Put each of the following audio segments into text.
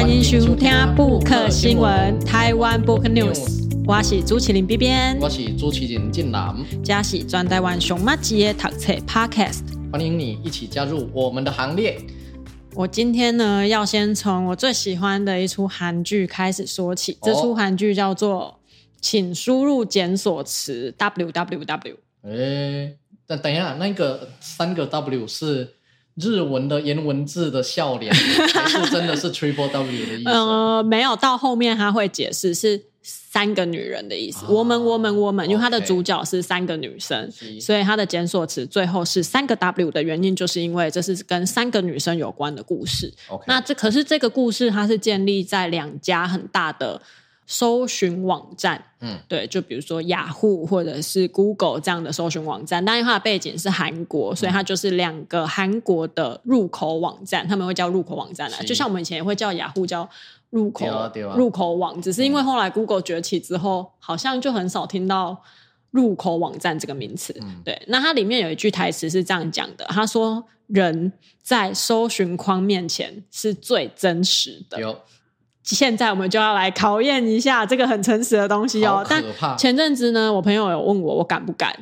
欢迎收听布克新闻台湾 Book News。我是朱麒麟 B 编，我是朱麒麟晋南，这是专台湾熊麻吉的读册 Podcast。欢迎你一起加入我们的行列。我今天呢，要先从我最喜欢的一出韩剧开始说起。这出韩剧叫做《请输入检索词 www》。哎，等等一下，那个三个 W 是日文的颜文字的笑脸，还是真的是 Triple W 的意思？呃，没有，到后面他会解释是三个女人的意思。我们，我们，我们，因为它的主角是三个女生，所以它的检索词最后是三个 W 的原因，就是因为这是跟三个女生有关的故事。那这可是这个故事，它是建立在两家很大的。搜寻网站，嗯，对，就比如说雅虎或者是 Google 这样的搜寻网站，但因为它的背景是韩国，所以它就是两个韩国的入口网站，他们会叫入口网站啊，就像我们以前也会叫雅虎叫入口入口网，只是因为后来 Google 崛起之后，好像就很少听到入口网站这个名词。对，那它里面有一句台词是这样讲的，他说：“人在搜寻框面前是最真实的。”现在我们就要来考验一下这个很诚实的东西哦。但前阵子呢，我朋友有问我，我敢不敢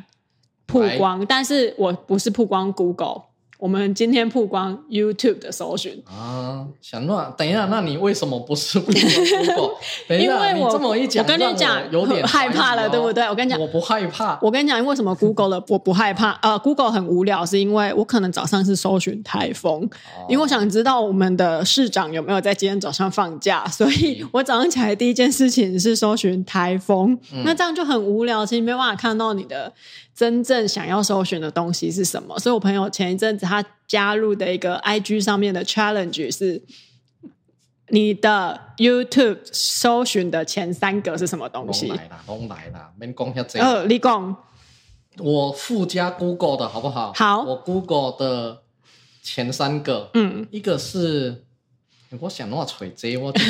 曝光？但是我不是曝光 Google。我们今天曝光 YouTube 的搜寻啊，小诺，等一下，那你为什么不是 Google？因为我这么一讲，我跟你讲，有点害怕了，对不对？我跟你讲，我不害怕。我跟你讲，为什么 Google 的我不害怕？呃，Google 很无聊，是因为我可能早上是搜寻台风，因为我想知道我们的市长有没有在今天早上放假，所以我早上起来第一件事情是搜寻台风。那这样就很无聊，其实没办法看到你的。真正想要搜寻的东西是什么？所以我朋友前一阵子他加入的一个 IG 上面的 challenge 是，你的 YouTube 搜寻的前三个是什么东西？来啦，来啦，免讲遐济。呃，你讲，我附加 Google 的好不好？好，我 Google 的前三个，嗯，一个是，我想弄锤子，我。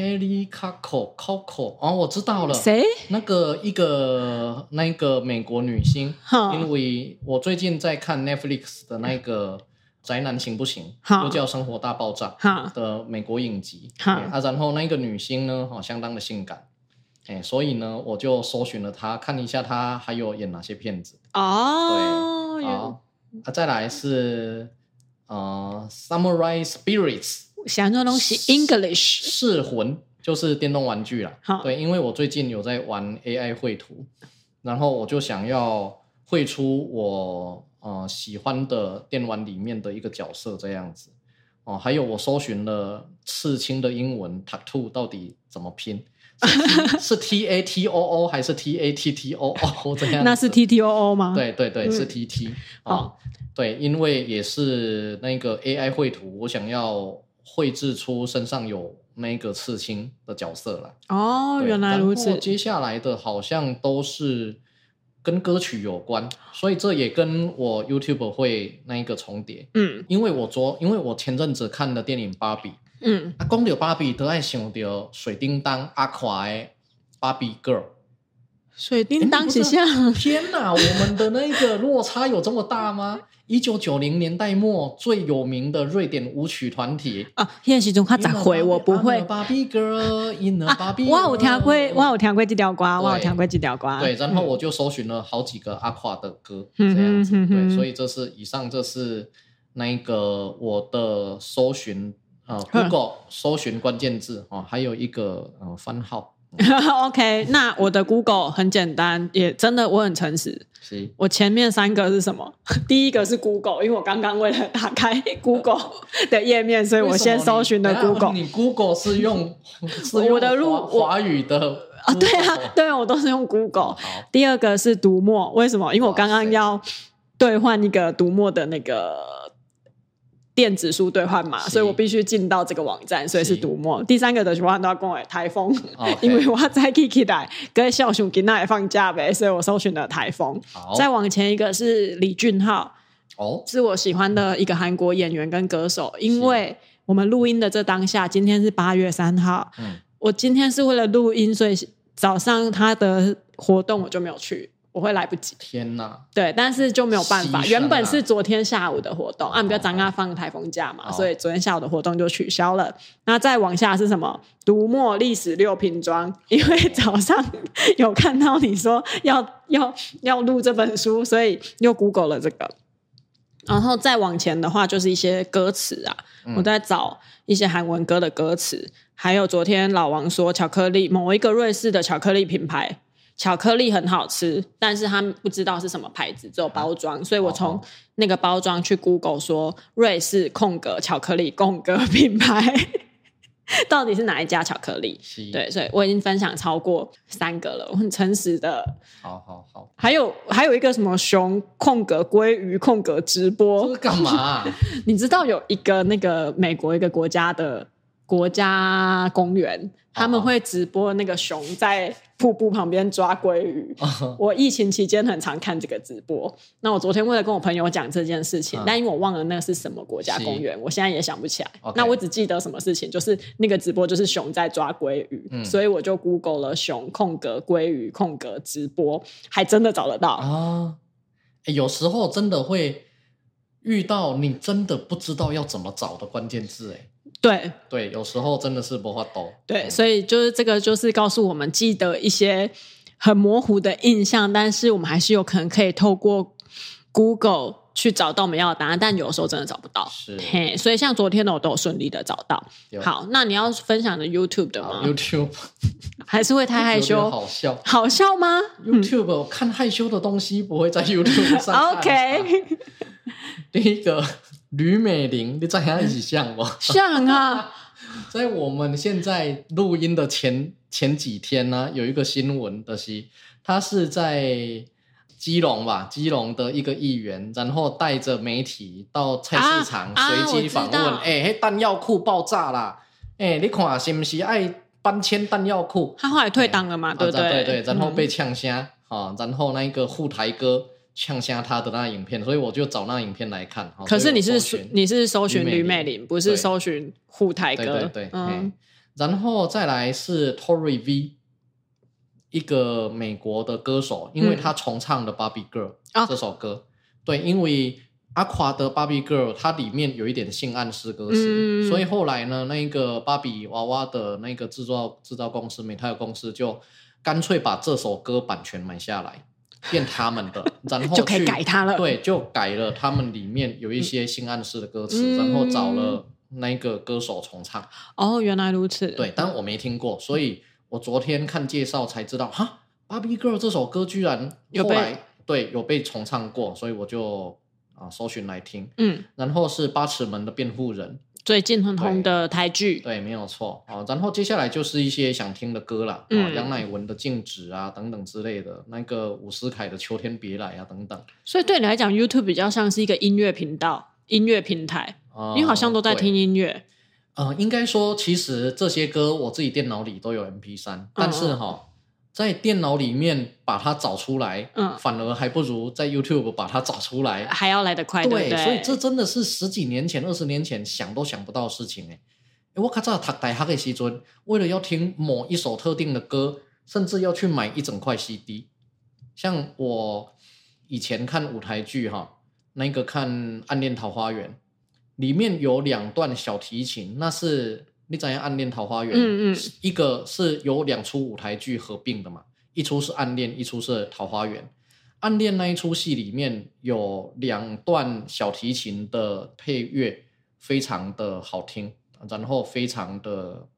Kelly Coco Coco 哦，我知道了，谁？那个一个那个美国女星，因为我最近在看 Netflix 的那个《宅男行不行》，又叫《生活大爆炸》的美国影集，啊，然后那个女星呢，哦，相当的性感，哎，所以呢，我就搜寻了她，看一下她还有演哪些片子。哦，对，好，啊，再来是呃，Samurai Spirits。想做东西，English 噬魂就是电动玩具啦。好，对，因为我最近有在玩 AI 绘图，然后我就想要绘出我呃喜欢的电玩里面的一个角色这样子。哦，还有我搜寻了刺青的英文 tattoo 到底怎么拼？是 T A T O O 还是 T A T T O O 这样？那是 T T O O 吗？对对对，是 T T。哦，对，因为也是那个 AI 绘图，我想要。绘制出身上有那个刺青的角色来哦，原来如此。接下来的好像都是跟歌曲有关，所以这也跟我 YouTube 会那一个重叠。嗯，因为我昨因为我前阵子看的电影《芭比》，嗯，啊，讲到芭比都爱想到水叮当阿垮的芭比 Girl。水叮当是像天哪，我们的那个落差有这么大吗？一九九零年代末最有名的瑞典舞曲团体啊，现在其中他咋回我不会。Barbie Girl，In a Barbie。我有听过，我有听过这条歌，我有听过这条歌。对，然后我就搜寻了好几个阿垮的歌，这样子。对，所以这是以上，这是那一个我的搜寻啊，Google 搜寻关键字啊，还有一个呃番号。OK，那我的 Google 很简单，也真的我很诚实。我前面三个是什么？第一个是 Google，因为我刚刚为了打开 Google 的页面，所以我先搜寻的 Google。你 Google 是用，我的路华语的啊？对啊，对，我都是用 Google。第二个是读墨，为什么？因为我刚刚要兑换一个读墨的那个。电子书兑换码，所以我必须进到这个网站，所以是读墨。第三个的情况都要跟我台风. 因为我要在 Kiki 台跟小熊给那里放假呗，所以我搜寻了台风。再往前一个是李俊浩，哦，是我喜欢的一个韩国演员跟歌手。因为我们录音的这当下，今天是八月三号，嗯，我今天是为了录音，所以早上他的活动我就没有去。我会来不及。天哪！对，但是就没有办法。原本是昨天下午的活动，啊，比较早啊放台风假嘛，所以昨天下午的活动就取消了。那再往下是什么？读墨历史六瓶装，因为早上有看到你说要要要录这本书，所以又 Google 了这个。然后再往前的话，就是一些歌词啊，我在找一些韩文歌的歌词，还有昨天老王说巧克力，某一个瑞士的巧克力品牌。巧克力很好吃，但是他们不知道是什么牌子，只有包装，所以我从那个包装去 Google 说瑞士空格巧克力空格品牌 到底是哪一家巧克力？对，所以我已经分享超过三个了，我很诚实的。好好好，还有还有一个什么熊空格鲑鱼空格直播，这是干嘛啊？你知道有一个那个美国一个国家的国家公园，他们会直播那个熊在。瀑布旁边抓鲑鱼，uh. 我疫情期间很常看这个直播。那我昨天为了跟我朋友讲这件事情，uh. 但因为我忘了那个是什么国家公园，我现在也想不起来。那我只记得什么事情，就是那个直播就是熊在抓鲑鱼，嗯、所以我就 Google 了熊空格鲑鱼空格直播，还真的找得到啊、uh 欸。有时候真的会遇到你真的不知道要怎么找的关键字，哎。对对，有时候真的是不法抖。对，嗯、所以就是这个，就是告诉我们记得一些很模糊的印象，但是我们还是有可能可以透过 Google 去找到我们要的答案，但有时候真的找不到。是，嘿，所以像昨天的我都有顺利的找到。好，那你要分享的 YouTube 的吗？YouTube 还是会太害羞？好笑？好笑吗？YouTube、嗯、看害羞的东西不会在 YouTube 上。OK，第一个。吕美玲，你在哪里像我？像啊，在我们现在录音的前前几天呢，有一个新闻的是，他是在基隆吧，基隆的一个议员，然后带着媒体到菜市场随机访问，哎、啊，那弹药库爆炸啦，哎，你看是不是爱搬迁弹药库？他后来退党了嘛，对不对？对对，然后被呛声啊，然后那个护台哥。呛下他的那影片，所以我就找那影片来看。可是你是你是搜寻吕美玲，不是搜寻护台哥。对对对，嗯。然后再来是 Tory V，一个美国的歌手，因为他重唱了《Barbie Girl》这首歌。对，因为阿垮的《Barbie Girl》它里面有一点性暗示歌词，所以后来呢，那个芭比娃娃的那个制造制造公司美泰尔公司就干脆把这首歌版权买下来。变他们的，然后就可以改他了。对，就改了他们里面有一些性暗示的歌词，嗯、然后找了那个歌手重唱。哦，原来如此。对，但我没听过，所以我昨天看介绍才知道，哈，《Barbie Girl》这首歌居然后来对有被重唱过，所以我就啊搜寻来听。嗯，然后是八尺门的辩护人。最近很红的台剧，对，没有错啊。然后接下来就是一些想听的歌了，啊、嗯，杨乃文的《静止》啊，等等之类的，那个伍思凯的《秋天别来》啊，等等。所以对你来讲，YouTube 比较像是一个音乐频道、音乐平台，嗯、你好像都在听音乐。呃，应该说，其实这些歌我自己电脑里都有 MP 三但是哈。嗯在电脑里面把它找出来，嗯，反而还不如在 YouTube 把它找出来还要来得快，对，对对，所以这真的是十几年前、二十年前想都想不到的事情哎。我卡在读大学的时阵，为了要听某一首特定的歌，甚至要去买一整块 CD。像我以前看舞台剧哈，那个看《暗恋桃花源》，里面有两段小提琴，那是。你怎样暗恋桃花源？嗯嗯，一个是有两出舞台剧合并的嘛，一出是暗恋，一出是桃花源。暗恋那一出戏里面有两段小提琴的配乐，非常的好听，然后非常的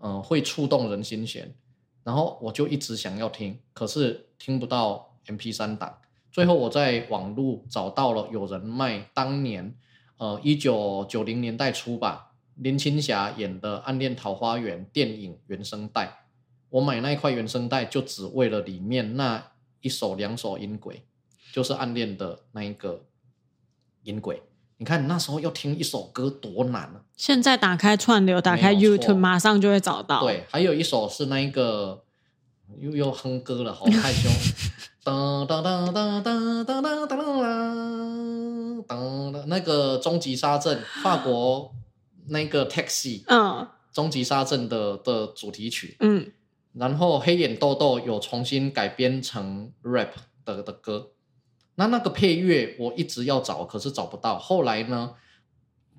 嗯、呃、会触动人心弦，然后我就一直想要听，可是听不到 M P 三档。最后我在网络找到了有人卖当年呃一九九零年代初吧。林青霞演的《暗恋桃花源》电影原声带，我买那一块原声带就只为了里面那一首两首音轨，就是暗恋的那一个音轨。你看你那时候要听一首歌多难啊！现在打开串流，打开 YouTube，马上就会找到。对，还有一首是那一个又又哼歌了，好害羞。哒哒哒哒哒哒哒哒哒哒，那个终极杀阵，法国。那个 Taxi，嗯，终极杀阵的的主题曲，嗯，然后黑眼豆豆有重新改编成 rap 的的歌。那那个配乐我一直要找，可是找不到。后来呢，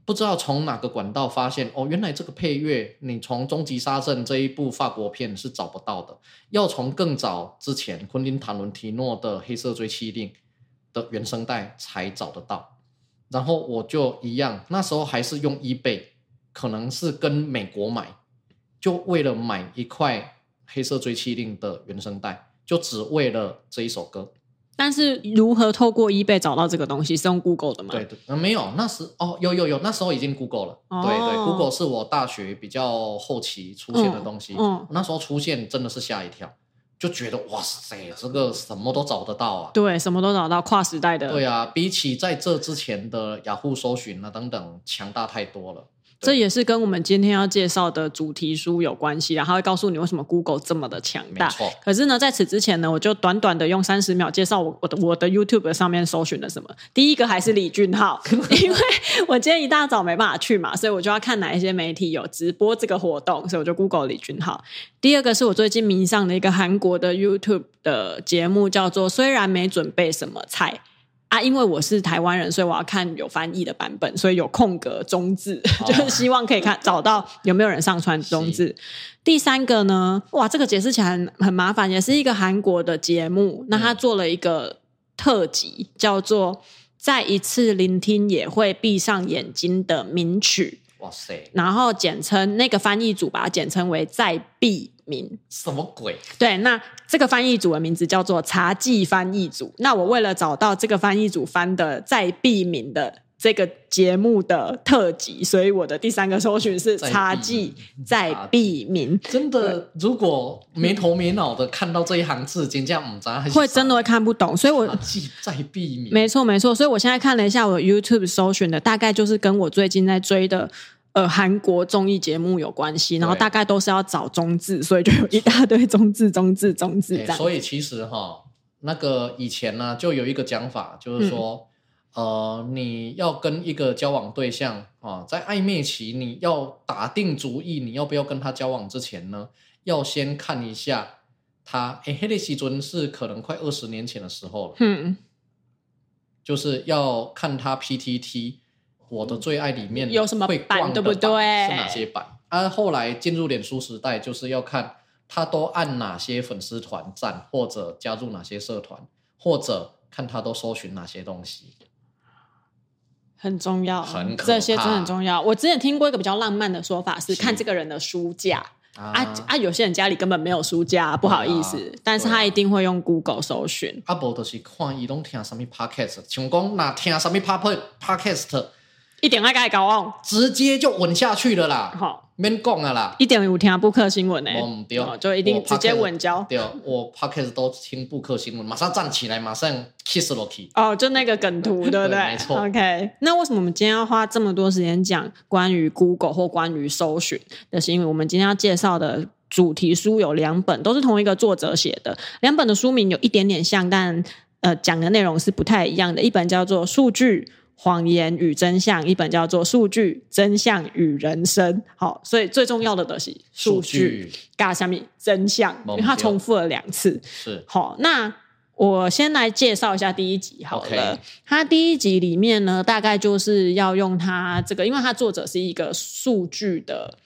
不知道从哪个管道发现，哦，原来这个配乐你从《终极杀阵》这一部法国片是找不到的，要从更早之前昆汀塔伦提诺的《黑色追妻令》的原声带才找得到。然后我就一样，那时候还是用 eBay，可能是跟美国买，就为了买一块《黑色追缉令》的原声带，就只为了这一首歌。但是如何透过 eBay 找到这个东西？是用 Google 的吗？对对，呃，没有，那时哦，有有有，那时候已经 Google 了。哦、对对，Google 是我大学比较后期出现的东西。嗯，嗯，那时候出现真的是吓一跳，就觉得哇塞，这个什么都找得到啊！对，什么都找到，跨时代的。对啊，比起在这之前的雅虎搜寻啊等等，强大太多了。这也是跟我们今天要介绍的主题书有关系，然后会告诉你为什么 Google 这么的强大。可是呢，在此之前呢，我就短短的用三十秒介绍我我的我的 YouTube 上面搜寻了什么。第一个还是李俊浩，因为我今天一大早没办法去嘛，所以我就要看哪一些媒体有直播这个活动，所以我就 Google 李俊浩。第二个是我最近迷上的一个韩国的 YouTube 的节目，叫做《虽然没准备什么菜》。啊，因为我是台湾人，所以我要看有翻译的版本，所以有空格中字，哦、就是希望可以看找到有没有人上传中字。第三个呢，哇，这个解释起来很，很麻烦，也是一个韩国的节目，那他做了一个特辑，嗯、叫做《再一次聆听也会闭上眼睛的名曲》。哇塞！然后简称那个翻译组把它简称为“在币名”，什么鬼？对，那这个翻译组的名字叫做“茶记翻译组”。那我为了找到这个翻译组翻的“在币名”的这个节目的特辑，所以我的第三个搜寻是“茶记在避名”。真的，如果没头没脑的看到这一行字，真这样唔杂，会真的会看不懂。所以我，茶记在避名，没错没错。所以我现在看了一下我 YouTube 搜寻的，大概就是跟我最近在追的。呃，韩国综艺节目有关系，然后大概都是要找中字，所以就有一大堆中字、中字、中字这样。所以其实哈，那个以前呢，就有一个讲法，就是说，嗯、呃，你要跟一个交往对象啊，在暧昧期，你要打定主意，你要不要跟他交往之前呢，要先看一下他。哎，黑利西尊是可能快二十年前的时候了，嗯，就是要看他 PTT。我的最爱里面有什么版，对不对？是哪些版？啊，后来进入脸书时代，就是要看他都按哪些粉丝团赞，或者加入哪些社团，或者看他都搜寻哪些东西，很重要，很。这些真的很重要。我之前听过一个比较浪漫的说法，是看这个人的书架啊啊，啊！有些人家里根本没有书架，不好意思，啊、但是他一定会用 Google 搜寻。啊，不就是看伊拢听什么 Podcast，像讲那听什么 Podcast。一点爱该搞哦，直接就稳下去了啦。好，免讲啊啦。一点有听布克新闻呢？嗯，对，就一定直接稳交。对，我 podcast 都听布克新闻，马上站起来，马上 kiss 落去。哦，就那个梗图，对不对？没错。OK，那为什么我们今天要花这么多时间讲关于 Google 或关于搜寻？那是因为我们今天要介绍的主题书有两本，都是同一个作者写的。两本的书名有一点点像，但呃，讲的内容是不太一样的。一本叫做《数据》。谎言与真相，一本叫做《数据真相与人生》。好，所以最重要的东西，数据加下面真相，因为它重复了两次。是好，那我先来介绍一下第一集好了。它第一集里面呢，大概就是要用它这个，因为它作者是一个数据的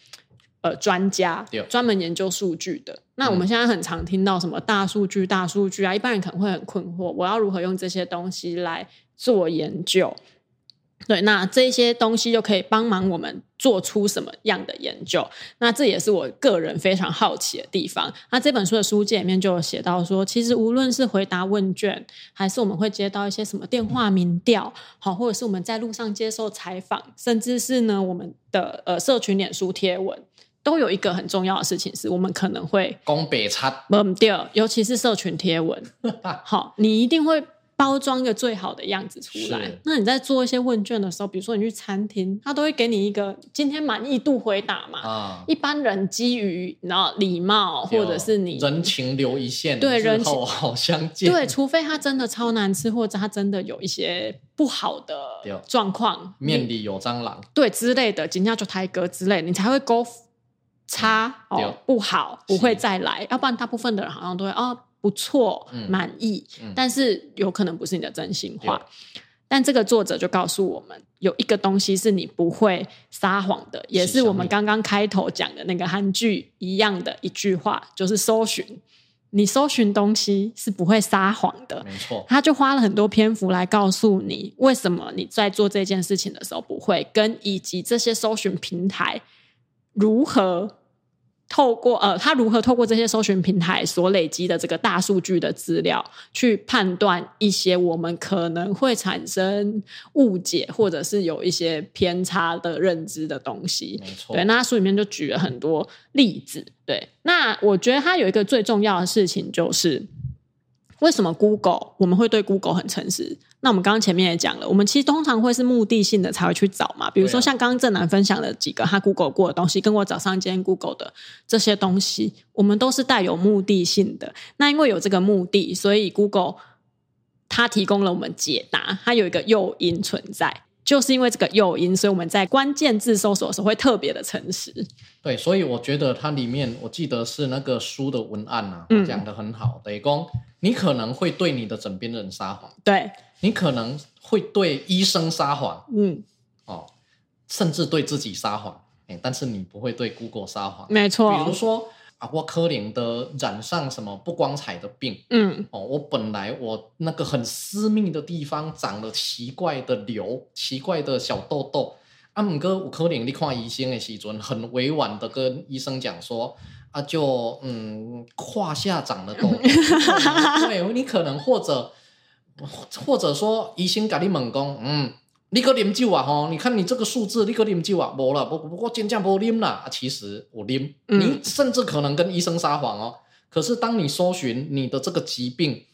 呃专家，专门研究数据的。那我们现在很常听到什么大数据、大数据啊，一般人可能会很困惑，我要如何用这些东西来做研究？对，那这些东西就可以帮忙我们做出什么样的研究？那这也是我个人非常好奇的地方。那这本书的书界里面就有写到说，其实无论是回答问卷，还是我们会接到一些什么电话民调，好，或者是我们在路上接受采访，甚至是呢我们的呃社群脸书贴文，都有一个很重要的事情，是我们可能会讲白贼，不对，尤其是社群贴文，好，你一定会。包装一个最好的样子出来。那你在做一些问卷的时候，比如说你去餐厅，他都会给你一个今天满意度回答嘛。啊，一般人基于然后礼貌，或者是你人情留一线，对，人情好相见。对，除非他真的超难吃，或者他真的有一些不好的状况，面里有蟑螂，对之类的，今天就抬哥之类，你才会勾差哦，不好，不会再来。要不然大部分的人好像都会哦。不错、嗯、满意、嗯，但是有可能不是你的真心话。但这个作者就告诉我们，有一个东西是你不会撒谎的，也是我们刚刚开头讲的那个韩剧一样的一句话，就是搜寻。你搜寻东西是不会撒谎的，没错。他就花了很多篇幅来告诉你，为什么你在做这件事情的时候不会，跟以及这些搜寻平台如何。透过呃，他如何透过这些搜寻平台所累积的这个大数据的资料，去判断一些我们可能会产生误解，或者是有一些偏差的认知的东西。没错，对，那他书里面就举了很多例子。对，那我觉得他有一个最重要的事情就是。为什么 Google 我们会对 Google 很诚实？那我们刚刚前面也讲了，我们其实通常会是目的性的才会去找嘛。比如说像刚刚正南分享的几个他 Google 过的东西，跟我早上今天 Google 的这些东西，我们都是带有目的性的。那因为有这个目的，所以 Google 它提供了我们解答，它有一个诱因存在。就是因为这个诱因，所以我们在关键字搜索的时候会特别的诚实。对，所以我觉得它里面，我记得是那个书的文案啊，嗯、讲的很好。等于说，你可能会对你的枕边人撒谎，对，你可能会对医生撒谎，嗯，哦，甚至对自己撒谎，哎，但是你不会对 Google 撒谎，没错。比如说啊。我可怜的染上什么不光彩的病，嗯，哦，我本来我那个很私密的地方长了奇怪的瘤，奇怪的小痘痘，啊，姆哥，我可怜你看医生的时阵，很委婉的跟医生讲说，啊，就嗯，胯下长了痘痘，对，你可能或者或者说医生跟你猛攻，嗯。你可啉酒啊？吼，你看你这个数字，你可啉酒啊？无了，不不过真正不啉啦。其实我啉，你甚至可能跟医生撒谎哦。可是当你搜寻你的这个疾病，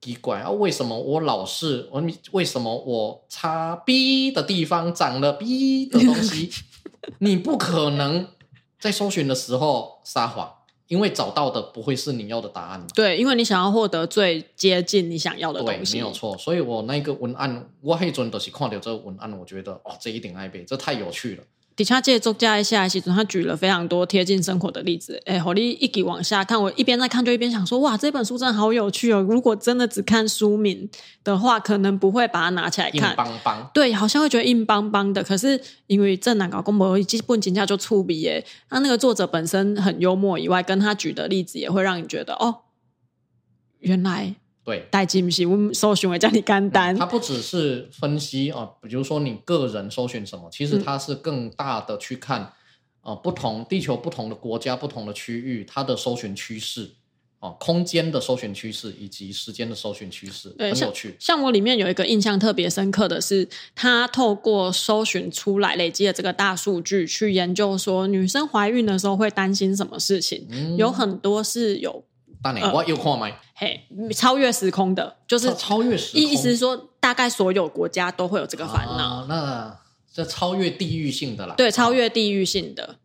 奇怪啊，为什么我老是我为什么我擦 B 的地方长了 B 的东西？你不可能在搜寻的时候撒谎。因为找到的不会是你要的答案。对，因为你想要获得最接近你想要的东西。对，没有错。所以我那个文案，我黑准都是看到这个文案，我觉得哦，这一点爱背，这太有趣了。底下这作家下来，其实他举了非常多贴近生活的例子。哎，火力一起往下看，我一边在看，就一边想说，哇，这本书真的好有趣哦！如果真的只看书名的话，可能不会把它拿起来看。硬邦邦。对，好像会觉得硬邦邦的。可是因为正南搞公博，基本评价就粗鄙耶。那那个作者本身很幽默以外，跟他举的例子也会让你觉得，哦，原来。对，代金不是我们搜寻会叫你干单。它不只是分析啊，比如说你个人搜寻什么，其实它是更大的去看，啊、呃，不同地球不同的国家不同的区域，它的搜寻趋势，啊，空间的搜寻趋势以及时间的搜寻趋势，很有趣。像，像我里面有一个印象特别深刻的是，他透过搜寻出来累积的这个大数据去研究说，女生怀孕的时候会担心什么事情，嗯、有很多是有。当年我又看吗？嘿，超越时空的，就是超，超越时空。意思是说，大概所有国家都会有这个烦恼。啊、那这超越地域性的啦。对，超越地域性的。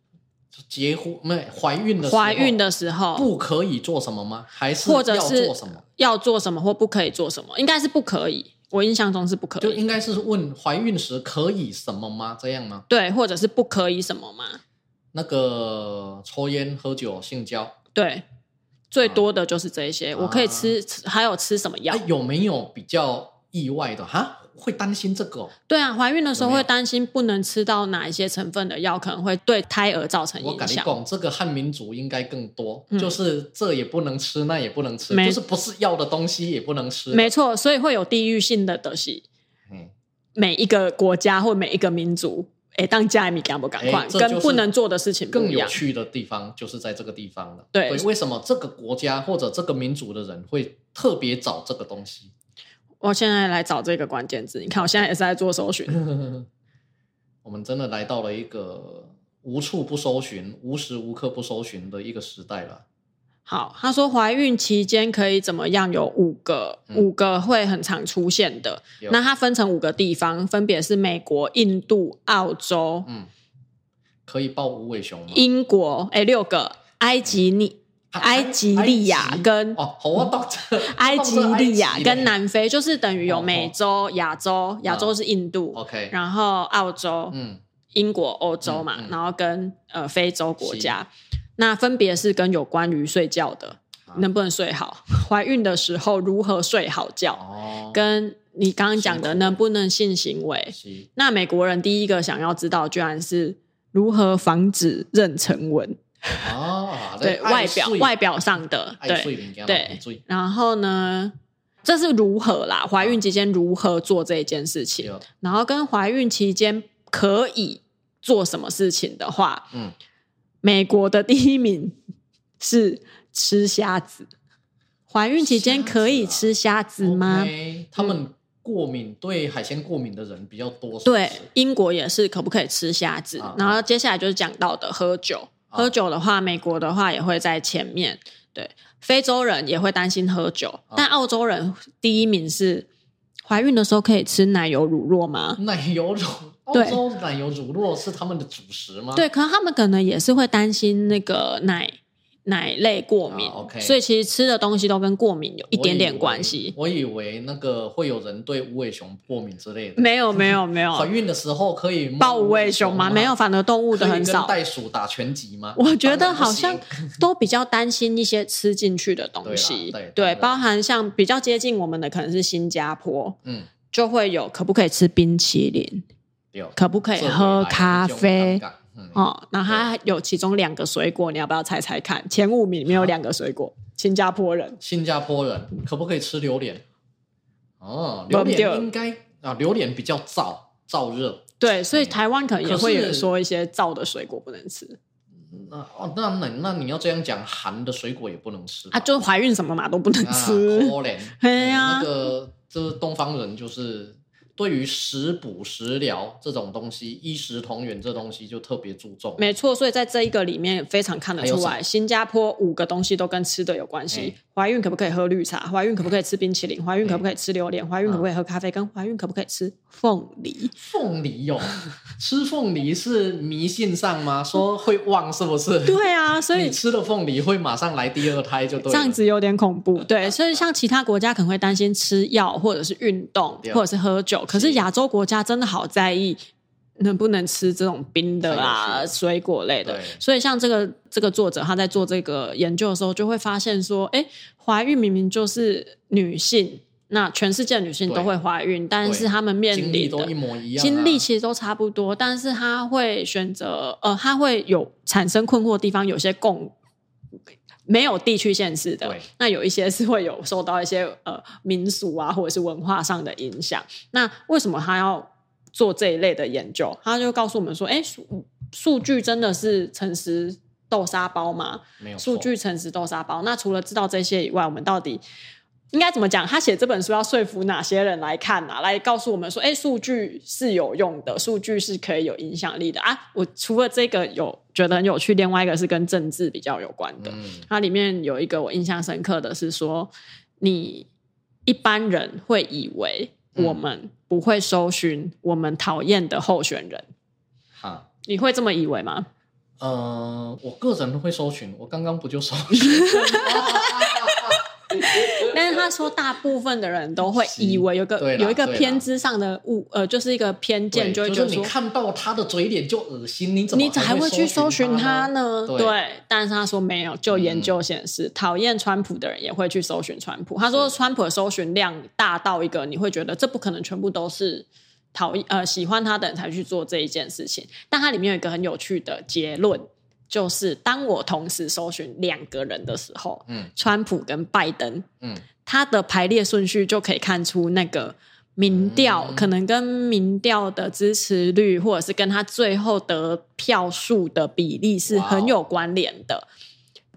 结婚没怀孕的怀孕的时候不可以做什么吗？还是要做什么？要做什么或不可以做什么？应该是不可以。我印象中是不可以。就应该是问怀孕时可以什么吗？这样吗？对，或者是不可以什么吗？那个抽烟、喝酒、性交。对。最多的就是这些，啊、我可以吃，还有吃什么药？有没有比较意外的哈？会担心这个？对啊，怀孕的时候会担心不能吃到哪一些成分的药，可能会对胎儿造成影响。我跟你讲，这个汉民族应该更多，嗯，就是这也不能吃，那也不能吃，就是不是药的东西也不能吃。没错，所以会有地域性的东西。嗯，每一个国家或每一个民族。哎，当家米赶不赶快？跟不能做的事情。更有趣的地方就是在这个地方了。对，为什么这个国家或者这个民族的人会特别找这个东西？我现在来找这个关键字。你看，我现在也是在做搜寻。我们真的来到了一个无处不搜寻、无时无刻不搜寻的一个时代了。好，他说怀孕期间可以怎么样？有五个，嗯、五个会很常出现的。那它分成五个地方，分别是美国、印度、澳洲。嗯，可以抱无尾熊吗？英国，哎，六个。埃及尼、嗯、埃及利亚跟哦，好啊，到这。埃及利亚跟南非，就是等于有美洲、亚洲，亚洲是印度。OK，然后澳洲，嗯，英国、欧洲嘛，然后跟呃非洲国家。那分别是跟有关于睡觉的能不能睡好，怀孕的时候如何睡好觉，哦、跟你刚刚讲的能不能性行为。那美国人第一个想要知道，居然是如何防止妊娠纹。哦，对外表外表上的，对对。然后呢，这是如何啦？怀孕期间如何做这件事情？啊、然后跟怀孕期间可以做什么事情的话，嗯，美国的第一名是吃虾子。怀孕期间可以吃虾子吗？子啊 okay, 他们过敏，对海鲜过敏的人比较多？对，英国也是可不可以吃虾子？啊、然后接下来就是讲到的喝酒。喝酒的话，美国的话也会在前面。对，非洲人也会担心喝酒，啊、但澳洲人第一名是怀孕的时候可以吃奶油乳酪吗？奶油乳，澳洲奶油乳酪是他们的主食吗？对，可能他们可能也是会担心那个奶。奶类过敏，啊 okay、所以其实吃的东西都跟过敏有一点点关系。我以为那个会有人对无尾熊过敏之类的。没有没有没有。怀孕的时候可以抱无尾熊吗？没有，反而动物的很少。袋鼠打拳击吗？我觉得好像 都比较担心一些吃进去的东西。对，对，包含像比较接近我们的可能是新加坡，嗯，就会有可不可以吃冰淇淋？有，可不可以喝咖啡？哦，那它有其中两个水果，你要不要猜猜看？前五名里面有两个水果，新加坡人，新加坡人可不可以吃榴莲？哦，榴莲应该啊，榴莲比较燥燥热，对，所以台湾可能也会有人说一些燥的水果不能吃。那哦，那那那你要这样讲，寒的水果也不能吃啊？就是怀孕什么嘛都不能吃，榴莲，哎呀，那个这东方人就是。对于食补食疗这种东西，衣食同源这东西就特别注重。没错，所以在这一个里面非常看得出来，新加坡五个东西都跟吃的有关系。怀孕可不可以喝绿茶？怀孕可不可以吃冰淇淋？怀孕可不可以吃榴莲？怀孕可不可以喝咖啡？跟怀孕可不可以吃凤梨？凤梨哟，吃凤梨是迷信上吗？说会旺是不是？对啊，所以你吃了凤梨会马上来第二胎就对。这样子有点恐怖。对，所以像其他国家可能会担心吃药或者是运动或者是喝酒，可是亚洲国家真的好在意。能不能吃这种冰的啊，水果类的？所以像这个这个作者他在做这个研究的时候，就会发现说，哎，怀孕明明就是女性，那全世界女性都会怀孕，但是她们面临的经历都一模一样，经历其实都差不多，但是她会选择，呃，她会有产生困惑的地方，有些共没有地区限制的，那有一些是会有受到一些呃民俗啊或者是文化上的影响。那为什么她要？做这一类的研究，他就告诉我们说：“哎，数数据真的是诚实豆沙包吗？没有，数据诚实豆沙包。那除了知道这些以外，我们到底应该怎么讲？他写这本书要说服哪些人来看呢、啊？来告诉我们说：哎，数据是有用的，数据是可以有影响力的啊！我除了这个有觉得很有趣，另外一个是跟政治比较有关的。嗯、它里面有一个我印象深刻的是说，你一般人会以为。”我们不会搜寻我们讨厌的候选人，哈，你会这么以为吗？呃，我个人会搜寻，我刚刚不就搜寻？但是他说，大部分的人都会以为有个有一个偏执上的误，呃，就是一个偏见，就会觉得说，你看到他的嘴脸就恶心，你怎么你还会去搜寻他呢？对，但是他说没有，就研究显示，讨厌川普的人也会去搜寻川普。他说，川普的搜寻量大到一个，你会觉得这不可能全部都是讨厌呃喜欢他的人才去做这一件事情。但它里面有一个很有趣的结论。就是当我同时搜寻两个人的时候，嗯，川普跟拜登，嗯，他的排列顺序就可以看出那个民调、嗯、可能跟民调的支持率，或者是跟他最后得票数的比例是很有关联的。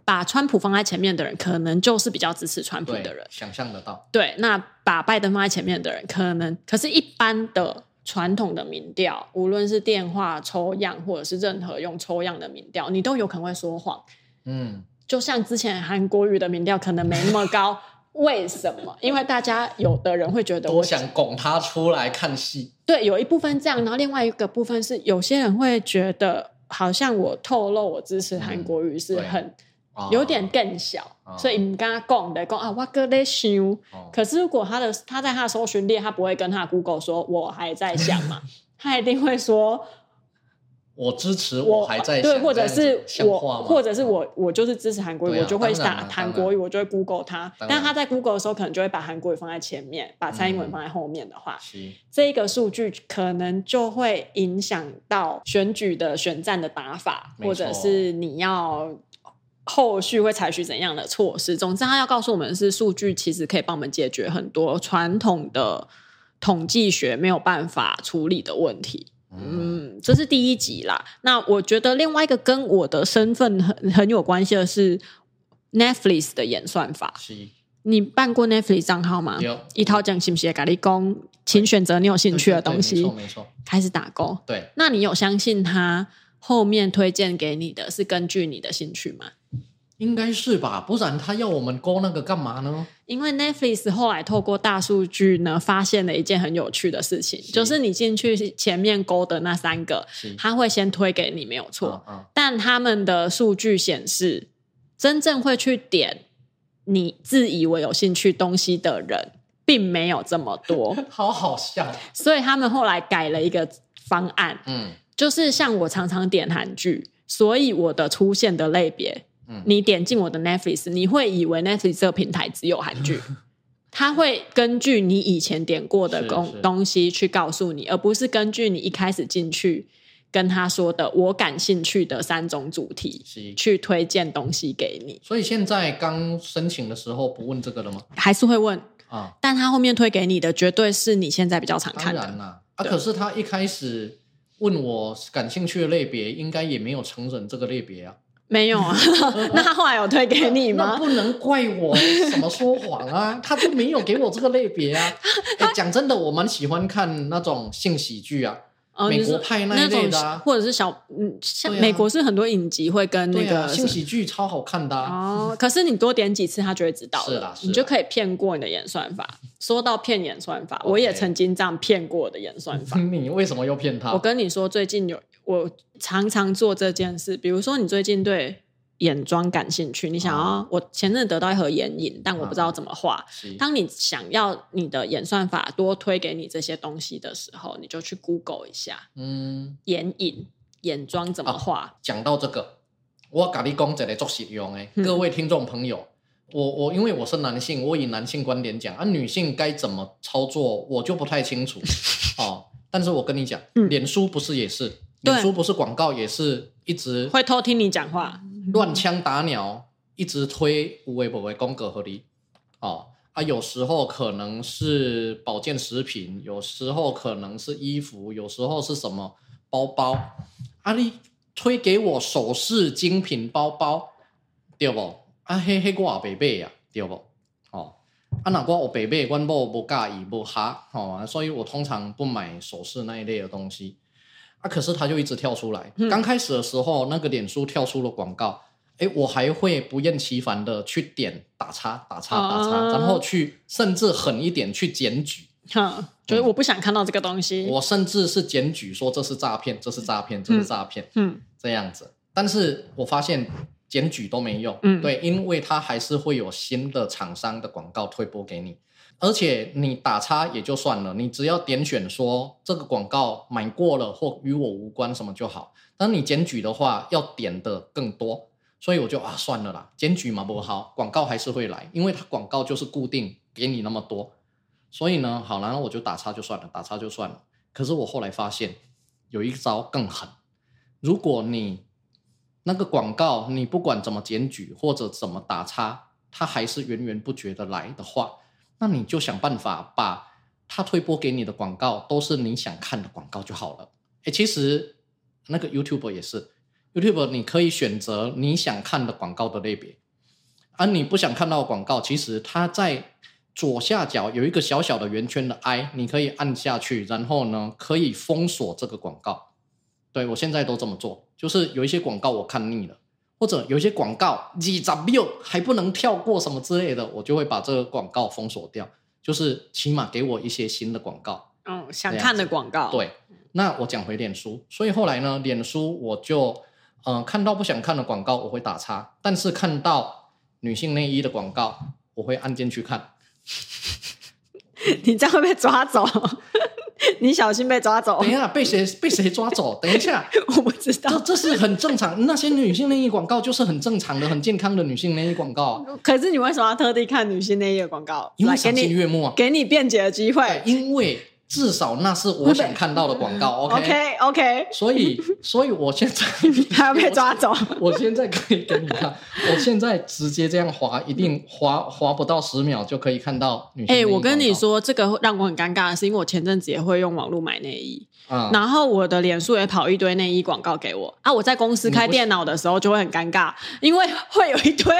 把川普放在前面的人，可能就是比较支持川普的人，想象得到。对，那把拜登放在前面的人，可能可是一般的。传统的民调，无论是电话抽样，或者是任何用抽样的民调，你都有可能会说谎。嗯，就像之前韩国语的民调可能没那么高，为什么？因为大家有的人会觉得我，想拱他出来看戏。对，有一部分这样，然后另外一个部分是，有些人会觉得，好像我透露我支持韩国语是很。嗯有点更小，哦、所以你跟他讲的讲啊，我哥在想。哦、可是如果他的他在他的搜寻列，他不会跟他 Google 说我还在想嘛，他一定会说我支持我还在对，或者是我，或者是我，我就是支持韩国语，我就会打韩国语，我就会 Google 他。但他在 Google 的时候，可能就会把韩国语放在前面，把蔡英文放在后面。的话，这个数据可能就会影响到选举的选战的打法，或者是你要后续会采取怎样的措施。总之，他要告诉我们是数据其实可以帮我们解决很多传统的统计学没有办法处理的问题。嗯，这是第一集啦。那我觉得另外一个跟我的身份很很有关系的是 Netflix 的演算法。是，你办过 Netflix 账号吗？有。一套讲信不是咖喱工，请选择你有兴趣的东西。没错没错。开始打勾。对。那你有相信他后面推荐给你的是根据你的兴趣吗？应该是吧，不然他要我们勾那个干嘛呢？因为 Netflix 后来透过大数据呢，发现了一件很有趣的事情，是就是你进去前面勾的那三个，他会先推给你没有错，啊啊、但他们的数据显示，真正会去点你自以为有兴趣东西的人，并没有这么多，好好笑。所以他们后来改了一个方案，嗯，就是像我常常点韩剧，所以我的出现的类别。你点进我的 Netflix，你会以为 Netflix 这个平台只有韩剧，它会根据你以前点过的东东西去告诉你，而不是根据你一开始进去跟他说的我感兴趣的三种主题去推荐东西给你。所以现在刚申请的时候不问这个了吗？还是会问啊？但他后面推给你的绝对是你现在比较常看的。当然啦，啊，可是他一开始问我感兴趣的类别，应该也没有成人这个类别啊。没有啊，那他后来有推给你吗？不能怪我什么说谎啊，他就没有给我这个类别啊。哎，讲真的，我蛮喜欢看那种性喜剧啊。美国派那一类的，啊，或者是小嗯，像美国是很多影集会跟那个新喜剧超好看的哦。可是你多点几次，他就会知道了，你就可以骗过你的演算法。说到骗演算法，我也曾经这样骗过我的演算法。你为什么又骗他？我跟你说，最近有我常常做这件事，比如说你最近对。眼妆感兴趣，你想要？啊、我前阵得到一盒眼影，但我不知道怎么画。啊、当你想要你的演算法多推给你这些东西的时候，你就去 Google 一下。嗯，眼影、眼妆怎么画？讲、啊、到这个，我跟你讲这个做实用诶，各位听众朋友，嗯、我我因为我是男性，我以男性观点讲，啊，女性该怎么操作，我就不太清楚 哦。但是我跟你讲，嗯、脸书不是也是？脸书不是广告也是一直会偷听你讲话。乱枪打鸟，一直推无微不微公格合理哦啊，有时候可能是保健食品，有时候可能是衣服，有时候是什么包包啊？你推给我首饰精品包包，对不？啊，嘿嘿，我也没买呀，对不？哦，啊，那我我没买，我某不介意不哈，哦，所以我通常不买首饰那一类的东西。啊！可是它就一直跳出来。刚开始的时候，那个脸书跳出了广告，哎，我还会不厌其烦的去点打叉、打叉、打叉，然后去甚至狠一点去检举，哈，就是我不想看到这个东西。我甚至是检举说这是诈骗，这是诈骗，这是诈骗，嗯，这样子。但是我发现检举都没用，嗯，对，因为它还是会有新的厂商的广告推播给你。而且你打叉也就算了，你只要点选说这个广告买过了或与我无关什么就好。但你检举的话，要点的更多，所以我就啊算了啦，检举嘛不好，广告还是会来，因为它广告就是固定给你那么多。所以呢，好，然后我就打叉就算了，打叉就算了。可是我后来发现有一招更狠，如果你那个广告你不管怎么检举或者怎么打叉，它还是源源不绝的来的话。那你就想办法把他推播给你的广告都是你想看的广告就好了。诶，其实那个 YouTube 也是，YouTube 你可以选择你想看的广告的类别，而你不想看到的广告，其实它在左下角有一个小小的圆圈的 I，你可以按下去，然后呢可以封锁这个广告。对，我现在都这么做，就是有一些广告我看腻了。或者有一些广告二十秒还不能跳过什么之类的，我就会把这个广告封锁掉。就是起码给我一些新的广告，嗯，想看的广告。对，那我讲回脸书，所以后来呢，脸书我就嗯、呃、看到不想看的广告我会打叉，但是看到女性内衣的广告我会按进去看。你这样会被抓走？你小心被抓走。等一下，被谁被谁抓走？等一下，我不知道。这这是很正常，那些女性内衣广告就是很正常的、很健康的女性内衣广告。可是你为什么要特地看女性内衣的广告？因为赏心悦目啊，给你辩解的机会。因为。至少那是我想看到的广告，OK OK OK。所以，所以我现在他要被抓走。我现在可以给你看，我现在直接这样滑，一定滑滑不到十秒就可以看到女性。哎、欸，我跟你说，这个让我很尴尬的是，因为我前阵子也会用网络买内衣。嗯、然后我的脸书也跑一堆内衣广告给我啊！我在公司开电脑的时候就会很尴尬，因为会有一堆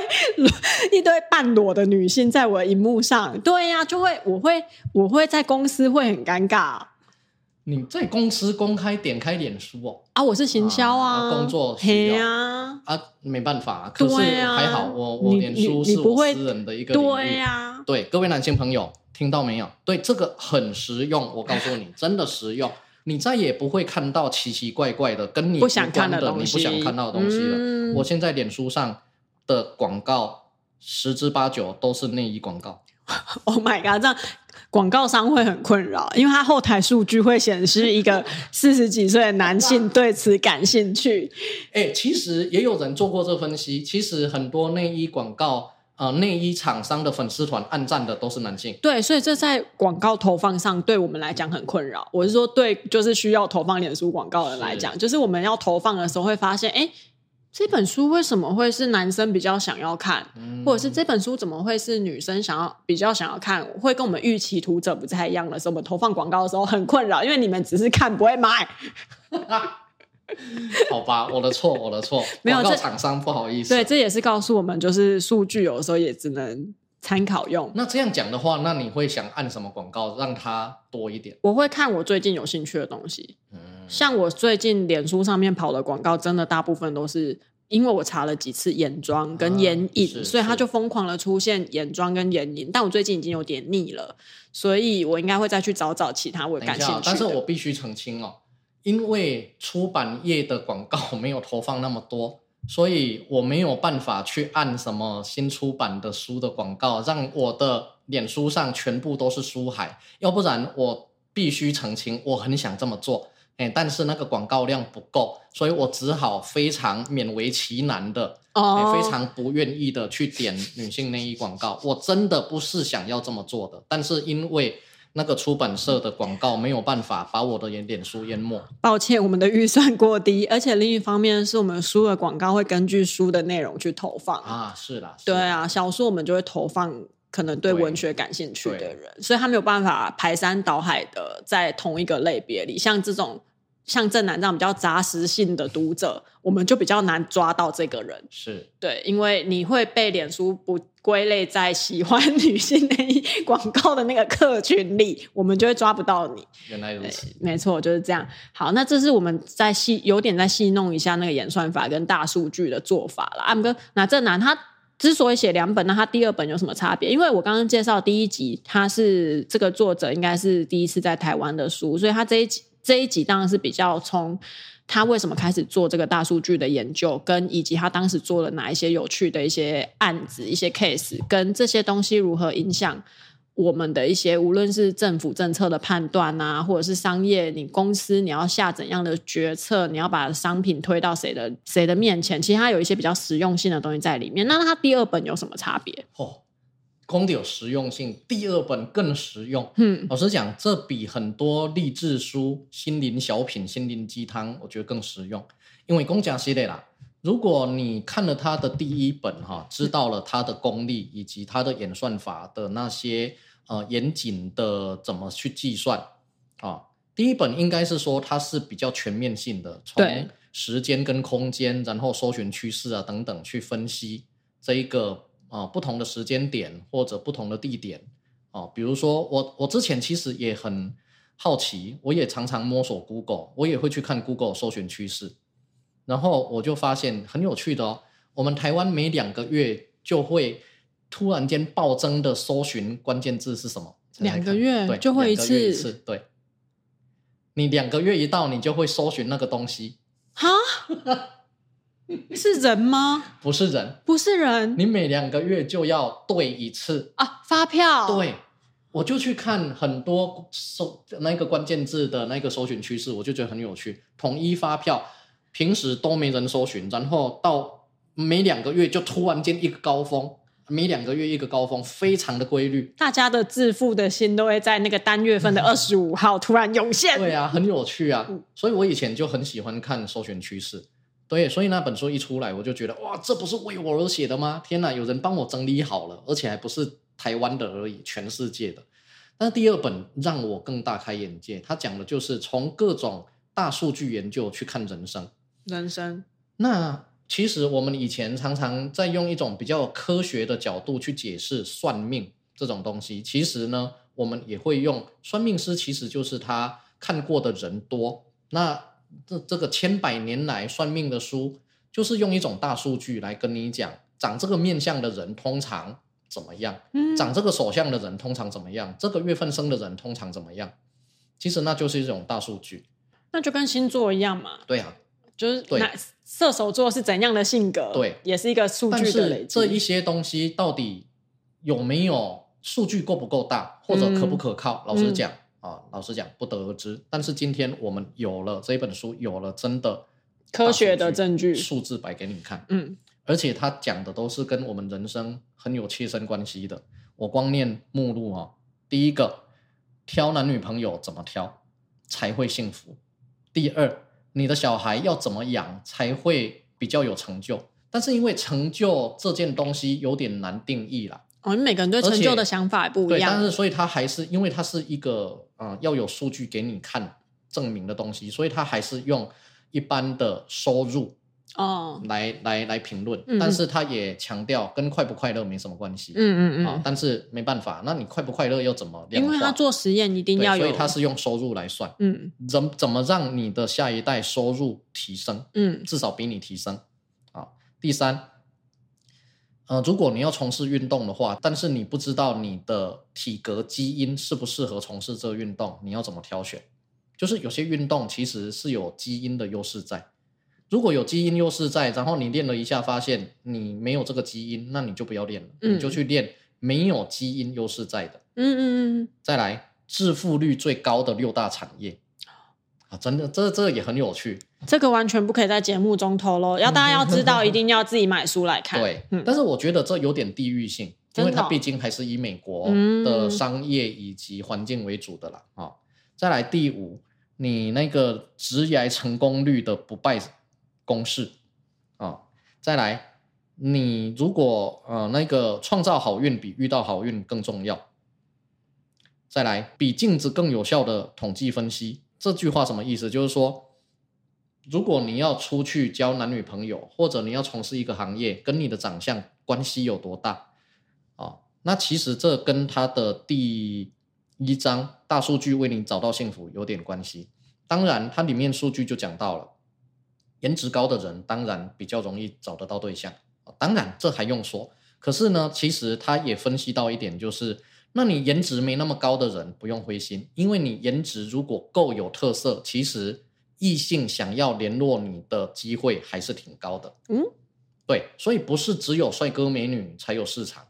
一堆半裸的女性在我的荧幕上。对呀、啊，就会我会我会在公司会很尴尬。你在公司公开点开脸书哦？啊，我是行销啊，啊工作需要啊啊，没办法，可是还好，我我脸书是我私人的一个。对呀、啊，对各位男性朋友听到没有？对这个很实用，我告诉你，真的实用。你再也不会看到奇奇怪怪的跟你不想看的，你不想看到的东西了。嗯、我现在脸书上的广告十之八九都是内衣广告。Oh my god！这样广告商会很困扰，因为他后台数据会显示一个 四十几岁的男性对此感兴趣。哎、欸，其实也有人做过这分析，其实很多内衣广告。呃，内衣厂商的粉丝团暗赞的都是男性，对，所以这在广告投放上对我们来讲很困扰。我是说，对，就是需要投放脸书广告的人来讲，就是我们要投放的时候会发现，哎，这本书为什么会是男生比较想要看，嗯、或者是这本书怎么会是女生想要比较想要看，会跟我们预期读者不太一样的时候，我们投放广告的时候很困扰，因为你们只是看不会买。好吧，我的错，我的错，没有厂商不好意思。对，这也是告诉我们，就是数据有时候也只能参考用。那这样讲的话，那你会想按什么广告让它多一点？我会看我最近有兴趣的东西。嗯，像我最近脸书上面跑的广告，真的大部分都是因为我查了几次眼妆跟眼影，啊、所以它就疯狂的出现眼妆跟眼影。但我最近已经有点腻了，所以我应该会再去找找其他我感兴趣的。但是我必须澄清哦。因为出版业的广告没有投放那么多，所以我没有办法去按什么新出版的书的广告，让我的脸书上全部都是书海。要不然我必须澄清，我很想这么做，哎，但是那个广告量不够，所以我只好非常勉为其难的，哦，非常不愿意的去点女性内衣广告。我真的不是想要这么做的，但是因为。那个出版社的广告没有办法把我的脸脸书淹没。抱歉，我们的预算过低，而且另一方面是我们书的广告会根据书的内容去投放啊，是啦，对啊，小说我们就会投放可能对文学感兴趣的人，所以他没有办法排山倒海的在同一个类别里，像这种。像正南这样比较杂食性的读者，我们就比较难抓到这个人。是对，因为你会被脸书不归类在喜欢女性内衣广告的那个客群里，我们就会抓不到你。原来如此，没错，就是这样。好，那这是我们在细有点在细弄一下那个演算法跟大数据的做法了。阿姆哥，那正南他之所以写两本，那他第二本有什么差别？因为我刚刚介绍第一集，他是这个作者应该是第一次在台湾的书，所以他这一集。这一集当然是比较从他为什么开始做这个大数据的研究，跟以及他当时做了哪一些有趣的一些案子、一些 case，跟这些东西如何影响我们的一些无论是政府政策的判断啊，或者是商业，你公司你要下怎样的决策，你要把商品推到谁的谁的面前，其实它有一些比较实用性的东西在里面。那它第二本有什么差别？哦。光有实用性，第二本更实用。嗯，老实讲，这比很多励志书、心灵小品、心灵鸡汤，我觉得更实用。因为公讲系列啦，如果你看了他的第一本哈，知道了他的功力以及他的演算法的那些呃严谨的怎么去计算啊，第一本应该是说它是比较全面性的，从时间跟空间，然后搜寻趋势啊等等去分析这一个。啊，不同的时间点或者不同的地点，啊，比如说我我之前其实也很好奇，我也常常摸索 Google，我也会去看 Google 搜寻趋势，然后我就发现很有趣的哦，我们台湾每两个月就会突然间暴增的搜寻关键字是什么？两个月就会一次一次，对，你两个月一到，你就会搜寻那个东西，哈。是人吗？不是人，不是人。你每两个月就要对一次啊，发票。对，我就去看很多搜那个关键字的那个搜寻趋势，我就觉得很有趣。统一发票平时都没人搜寻，然后到每两个月就突然间一个高峰，每两个月一个高峰，非常的规律。大家的致富的心都会在那个单月份的二十五号突然涌现。对啊，很有趣啊。所以我以前就很喜欢看搜寻趋势。对，所以那本书一出来，我就觉得哇，这不是为我而写的吗？天哪，有人帮我整理好了，而且还不是台湾的而已，全世界的。但第二本让我更大开眼界，它讲的就是从各种大数据研究去看人生。人生。那其实我们以前常常在用一种比较科学的角度去解释算命这种东西，其实呢，我们也会用算命师，其实就是他看过的人多。那这这个千百年来算命的书，就是用一种大数据来跟你讲，长这个面相的人通常怎么样？嗯，长这个手相的人通常怎么样？这个月份生的人通常怎么样？其实那就是一种大数据，那就跟星座一样嘛。对啊，就是那射手座是怎样的性格？对，也是一个数据的累积。这一些东西到底有没有数据够不够大，或者可不可靠？嗯，老实讲。嗯啊，老实讲不得而知。但是今天我们有了这本书，有了真的科学的证据，数字摆给你看。嗯，而且他讲的都是跟我们人生很有切身关系的。我光念目录啊，第一个，挑男女朋友怎么挑才会幸福？第二，你的小孩要怎么养才会比较有成就？但是因为成就这件东西有点难定义啦。哦，你每个人对成就的想法也不一样。对，但是所以它还是因为它是一个嗯要有数据给你看证明的东西，所以它还是用一般的收入哦来来来评论。嗯，但是它也强调跟快不快乐没什么关系。嗯嗯嗯。啊，但是没办法，那你快不快乐又怎么量？因为他做实验一定要有，所以他是用收入来算。嗯，怎怎么让你的下一代收入提升？嗯，至少比你提升。啊，第三。呃，如果你要从事运动的话，但是你不知道你的体格基因适不适合从事这个运动，你要怎么挑选？就是有些运动其实是有基因的优势在，如果有基因优势在，然后你练了一下发现你没有这个基因，那你就不要练了，嗯、你就去练没有基因优势在的。嗯嗯嗯。再来，致富率最高的六大产业。啊，真的，这这也很有趣。这个完全不可以在节目中透露，要大家要知道，一定要自己买书来看。对，嗯、但是我觉得这有点地域性，因为它毕竟还是以美国的商业以及环境为主的啦。啊、嗯，再来第五，你那个职业成功率的不败公式啊，再来，你如果呃那个创造好运比遇到好运更重要，再来，比镜子更有效的统计分析。这句话什么意思？就是说，如果你要出去交男女朋友，或者你要从事一个行业，跟你的长相关系有多大？啊，那其实这跟他的第一章大数据为你找到幸福有点关系。当然，它里面数据就讲到了，颜值高的人当然比较容易找得到对象。当然，这还用说。可是呢，其实他也分析到一点，就是。那你颜值没那么高的人不用灰心，因为你颜值如果够有特色，其实异性想要联络你的机会还是挺高的。嗯，对，所以不是只有帅哥美女才有市场，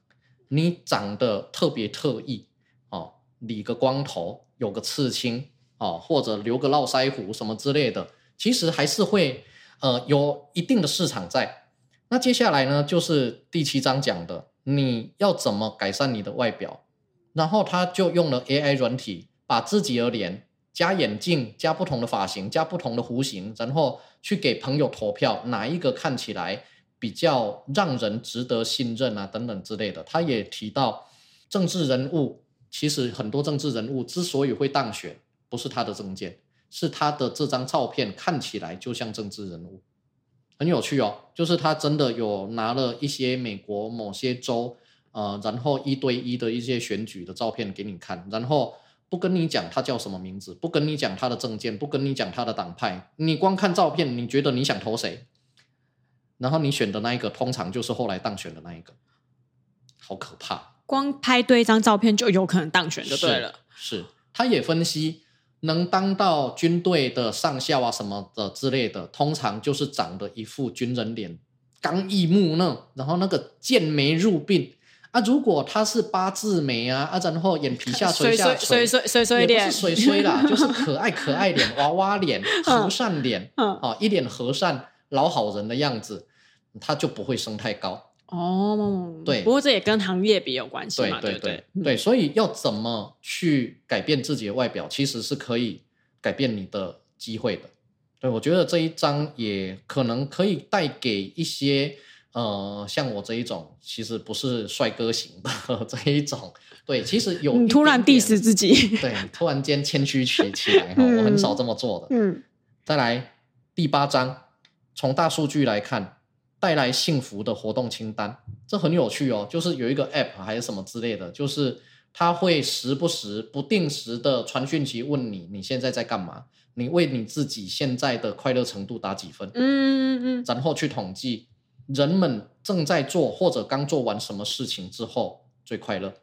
你长得特别特异哦，理个光头，有个刺青哦，或者留个络腮胡什么之类的，其实还是会呃有一定的市场在。那接下来呢，就是第七章讲的，你要怎么改善你的外表。然后他就用了 AI 软体，把自己的脸加眼镜、加不同的发型、加不同的弧形，然后去给朋友投票，哪一个看起来比较让人值得信任啊？等等之类的。他也提到，政治人物其实很多政治人物之所以会当选，不是他的政见，是他的这张照片看起来就像政治人物，很有趣哦。就是他真的有拿了一些美国某些州。呃，然后一对一的一些选举的照片给你看，然后不跟你讲他叫什么名字，不跟你讲他的政见，不跟你讲他的党派，你光看照片，你觉得你想投谁？然后你选的那一个，通常就是后来当选的那一个，好可怕！光拍对一张照片就有可能当选就对了。是，是，他也分析，能当到军队的上校啊什么的之类的，通常就是长得一副军人脸，刚毅木讷，然后那个剑眉入鬓。啊，如果他是八字眉啊，啊，然后眼皮下垂下垂，水水水水脸，不是水水啦，就是可爱可爱脸，娃娃脸，和善脸，嗯，啊，一脸和善老好人的样子，他就不会升太高。哦，对，不过这也跟行业比有关系嘛，对对对对，对，对，所以要怎么去改变自己的外表，其实是可以改变你的机会的。对，我觉得这一章也可能可以带给一些呃，像我这一种其实不是帅哥型的 这一种，对，其实有你突然 diss 自己，对，突然间谦虚起起来哈，我很少这么做的。嗯，再来第八章，从大数据来看。带来幸福的活动清单，这很有趣哦。就是有一个 app 还是什么之类的，就是它会时不时、不定时的传讯息问你，你现在在干嘛？你为你自己现在的快乐程度打几分？嗯嗯嗯。然后去统计人们正在做或者刚做完什么事情之后最快乐，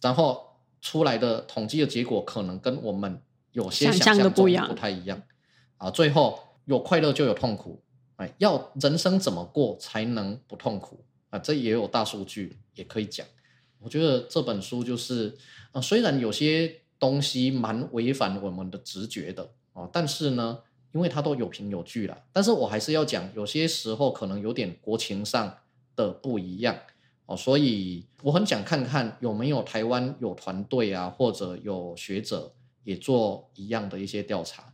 然后出来的统计的结果可能跟我们有些想象的不一样，不太一样啊。最后有快乐就有痛苦。要人生怎么过才能不痛苦啊？这也有大数据也可以讲。我觉得这本书就是啊，虽然有些东西蛮违反我们的直觉的啊，但是呢，因为它都有凭有据了。但是我还是要讲，有些时候可能有点国情上的不一样哦，所以我很想看看有没有台湾有团队啊，或者有学者也做一样的一些调查。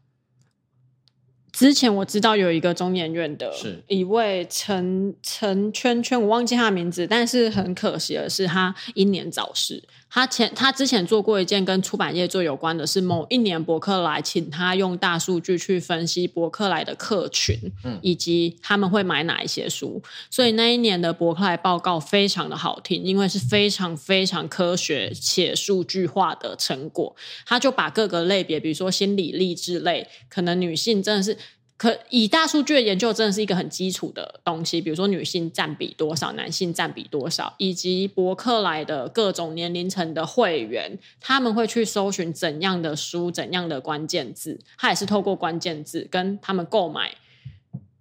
之前我知道有一个中研院的一位陈陈圈圈，我忘记他的名字，但是很可惜的是他英年早逝。他前他之前做过一件跟出版业最有关的是，某一年博客来请他用大数据去分析博客来的客群，嗯，以及他们会买哪一些书。所以那一年的博客来报告非常的好听，因为是非常非常科学且数据化的成果。他就把各个类别，比如说心理励志类，可能女性真的是。可以大数据的研究真的是一个很基础的东西，比如说女性占比多少，男性占比多少，以及博客来的各种年龄层的会员，他们会去搜寻怎样的书，怎样的关键字，他也是透过关键字跟他们购买。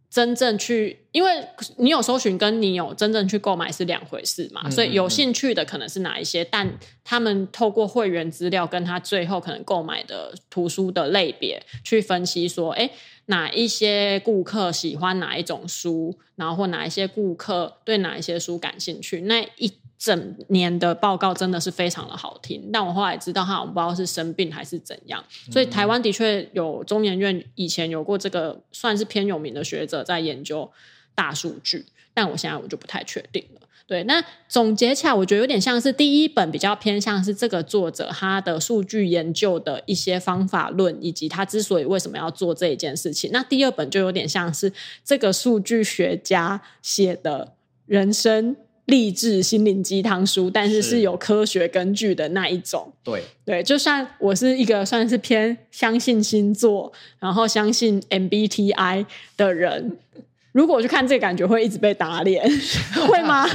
真正去，因为你有搜寻，跟你有真正去购买是两回事嘛，嗯嗯嗯，所以有兴趣的可能是哪一些，但他们透过会员资料跟他最后可能购买的图书的类别去分析说，哎，哪一些顾客喜欢哪一种书，然后或哪一些顾客对哪一些书感兴趣，那一。整年的报告真的是非常的好听，但我后来知道他我不知道是生病还是怎样，所以台湾的确有中研院以前有过这个算是偏有名的学者在研究大数据，但我现在我就不太确定了。对，那总结起来，我觉得有点像是第一本比较偏向是这个作者他的数据研究的一些方法论，以及他之所以为什么要做这一件事情。那第二本就有点像是这个数据学家写的人生。励志心灵鸡汤书，但是是有科学根据的那一种。对对，就算我是一个算是偏相信星座，然后相信 MBTI 的人，如果我去看这个，感觉会一直被打脸，会吗？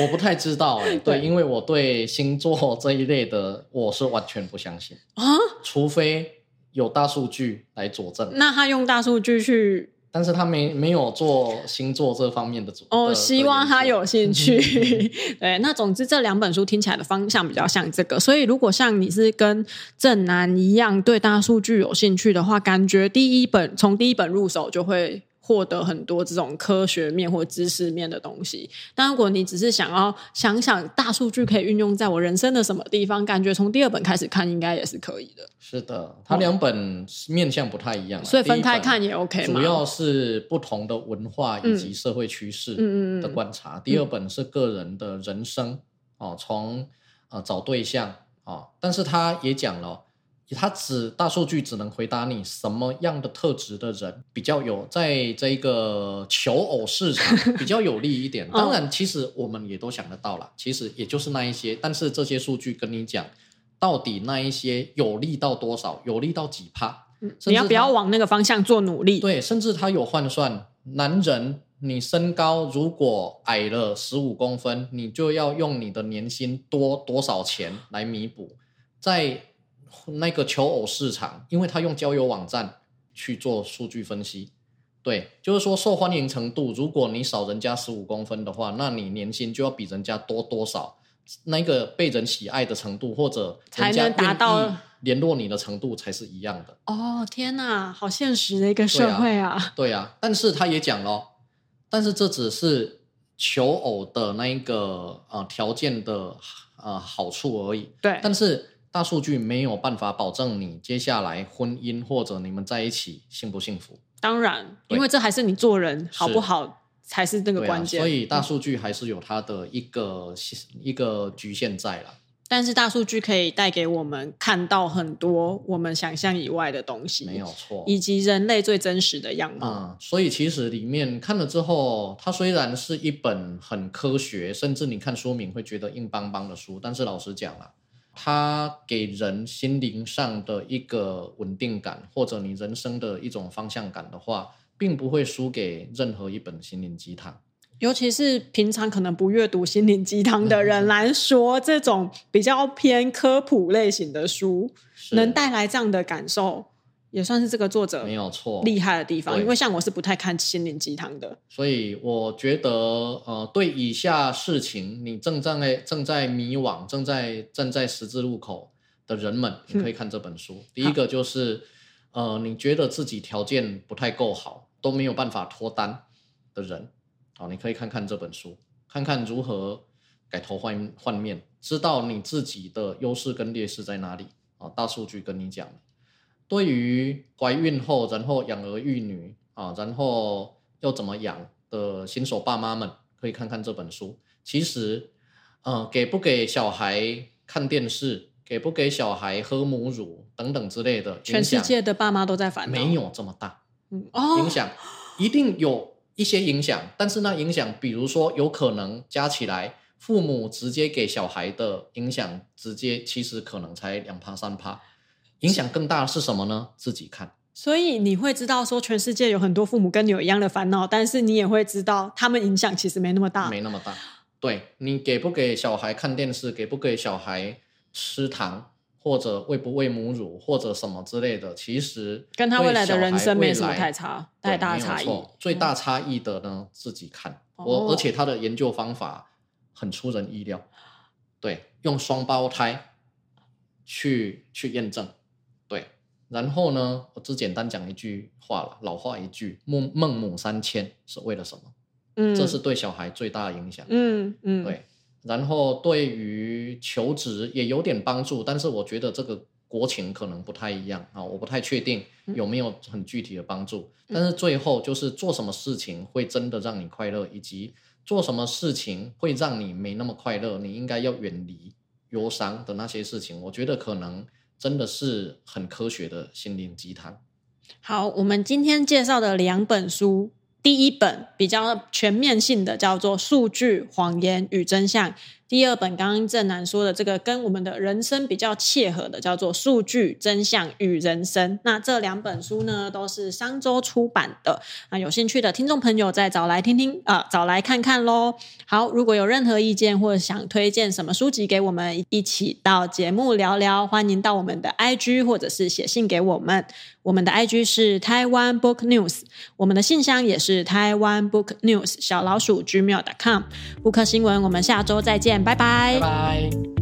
我不太知道哎，对，因为我对星座这一类的，我是完全不相信啊，除非有大数据来佐证。那他用大数据去？但是他没没有做星座这方面的主哦，希望他有兴趣。对，那总之这两本书听起来的方向比较像这个，所以如果像你是跟正南一样对大数据有兴趣的话，感觉第一本从第一本入手就会。获得很多这种科学面或知识面的东西，但如果你只是想要想想大数据可以运用在我人生的什么地方，感觉从第二本开始看应该也是可以的。是的，它两本面向不太一样，所以分开看也 OK？主要是不同的文化以及社会趋势的观察。嗯、第二本是个人的人生哦，从呃找对象啊，但是他也讲了。它只大数据只能回答你什么样的特质的人比较有在这个求偶市场比较有利一点。当然，其实我们也都想得到了，其实也就是那一些。但是这些数据跟你讲，到底那一些有利到多少，有利到几趴？你要不要往那个方向做努力？对，甚至他有换算，男人你身高如果矮了十五公分，你就要用你的年薪多多少钱来弥补，在。那个求偶市场，因为他用交友网站去做数据分析，对，就是说受欢迎程度，如果你少人家十五公分的话，那你年薪就要比人家多多少，那个被人喜爱的程度，或者才能达到联络你的程度才是一样的。哦，天哪，好现实的一个社会啊！对啊，对啊，但是他也讲了，但是这只是求偶的那一个呃条件的呃好处而已。对，但是大数据没有办法保证你接下来婚姻或者你们在一起幸不幸福。当然，因为这还是你做人好不好。才是那个关键，啊，所以大数据还是有它的一个、嗯、一个局限在了。但是大数据可以带给我们看到很多我们想象以外的东西，没有错，以及人类最真实的样貌。嗯，所以其实里面看了之后，它虽然是一本很科学，甚至你看书名会觉得硬邦邦的书，但是老实讲了，它给人心灵上的一个稳定感，或者你人生的一种方向感的话。并不会输给任何一本心灵鸡汤，尤其是平常可能不阅读心灵鸡汤的人来说，这种比较偏科普类型的书，能带来这样的感受，也算是这个作者没有错厉害的地方。因为像我是不太看心灵鸡汤的，所以我觉得，呃，对以下事情，你正在正在迷惘、正在站在十字路口的人们，你可以看这本书。嗯、第一个就是，呃，你觉得自己条件不太够好。都没有办法脱单的人，好，你可以看看这本书，看看如何改头换换面，知道你自己的优势跟劣势在哪里啊？大数据跟你讲。对于怀孕后然后养儿育女啊，然后要怎么养的新手爸妈们，可以看看这本书。其实，呃，给不给小孩看电视，给不给小孩喝母乳等等之类的，全世界的爸妈都在烦恼，没有这么大。哦，影响一定有一些影响，但是那影响，比如说有可能加起来，父母直接给小孩的影响，直接其实可能才两趴三趴，影响更大的是什么呢？自己看。所以你会知道说，全世界有很多父母跟你有一样的烦恼，但是你也会知道，他们影响其实没那么大，没那么大。对，你给不给小孩看电视，给不给小孩吃糖？或者喂不喂母乳，或者什么之类的，其实跟他未来的人生没什么太差太大差异。最大差异的呢，自己看。我而且他的研究方法很出人意料，对，用双胞胎去去验证，对。然后呢，我只简单讲一句话了，老话一句，孟孟母三迁是为了什么？嗯，这是对小孩最大的影响。嗯嗯，对。然后对于求职也有点帮助，但是我觉得这个国情可能不太一样啊，我不太确定有没有很具体的帮助。但是最后就是做什么事情会真的让你快乐，以及做什么事情会让你没那么快乐，你应该要远离忧伤的那些事情，我觉得可能真的是很科学的心灵鸡汤。好，我们今天介绍的两本书。第一本比较全面性的叫做《数据、谎言与真相》。第二本刚刚正南说的这个跟我们的人生比较切合的，叫做《数据真相与人生》。那这两本书呢，都是商周出版的。那有兴趣的听众朋友再找来听听啊、找来看看喽。好，如果有任何意见或者想推荐什么书籍给我们一起到节目聊聊，欢迎到我们的 IG 或者是写信给我们。我们的 IG 是台湾 Book News，我们的信箱也是台湾 Book News 小老鼠 gmail.com。布克新闻，我们下周再见拜拜。